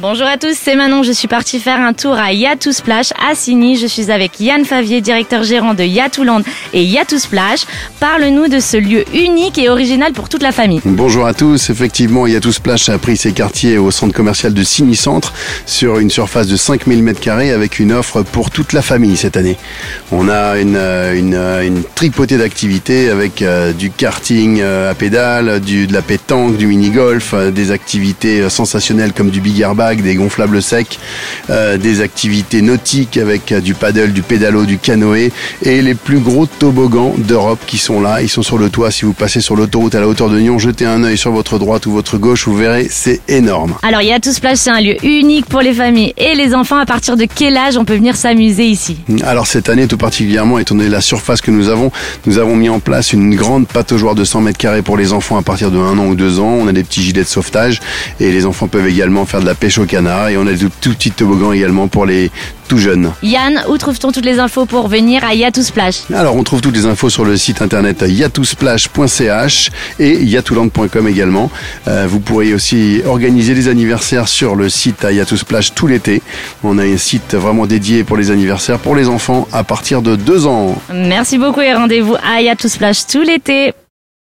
Bonjour à tous, c'est Manon. Je suis partie faire un tour à Yatou Splash à Signy. Je suis avec Yann Favier, directeur gérant de Yatouland et Yatou Splash. Parle-nous de ce lieu unique et original pour toute la famille. Bonjour à tous. Effectivement, Yatou Splash a pris ses quartiers au centre commercial de Signy Centre sur une surface de 5000 m2 avec une offre pour toute la famille cette année. On a une, une, une tripotée d'activités avec euh, du karting euh, à pédales, du, de la pétanque, du mini-golf, euh, des activités sensationnelles comme du big des gonflables secs, euh, des activités nautiques avec euh, du paddle, du pédalo, du canoë et les plus gros toboggans d'Europe qui sont là. Ils sont sur le toit. Si vous passez sur l'autoroute à la hauteur de Nyon, jetez un œil sur votre droite ou votre gauche, vous verrez, c'est énorme. Alors, Yatou Splash, c'est un lieu unique pour les familles et les enfants. À partir de quel âge on peut venir s'amuser ici? Alors, cette année, tout particulièrement, étant donné la surface que nous avons, nous avons mis en place une grande pataugeoire de 100 mètres carrés pour les enfants à partir de 1 an ou 2 ans. On a des petits gilets de sauvetage et les enfants peuvent également faire de la pêche au canard et on a des tout petits toboggans également pour les tout jeunes. Yann, où trouve-t-on toutes les infos pour venir à Yatou Splash Alors on trouve toutes les infos sur le site internet yatousplash.ch et yatouland.com également. Euh, vous pourrez aussi organiser des anniversaires sur le site à Yatou Splash tout l'été. On a un site vraiment dédié pour les anniversaires pour les enfants à partir de 2 ans. Merci beaucoup et rendez-vous à Yatou Splash tout l'été.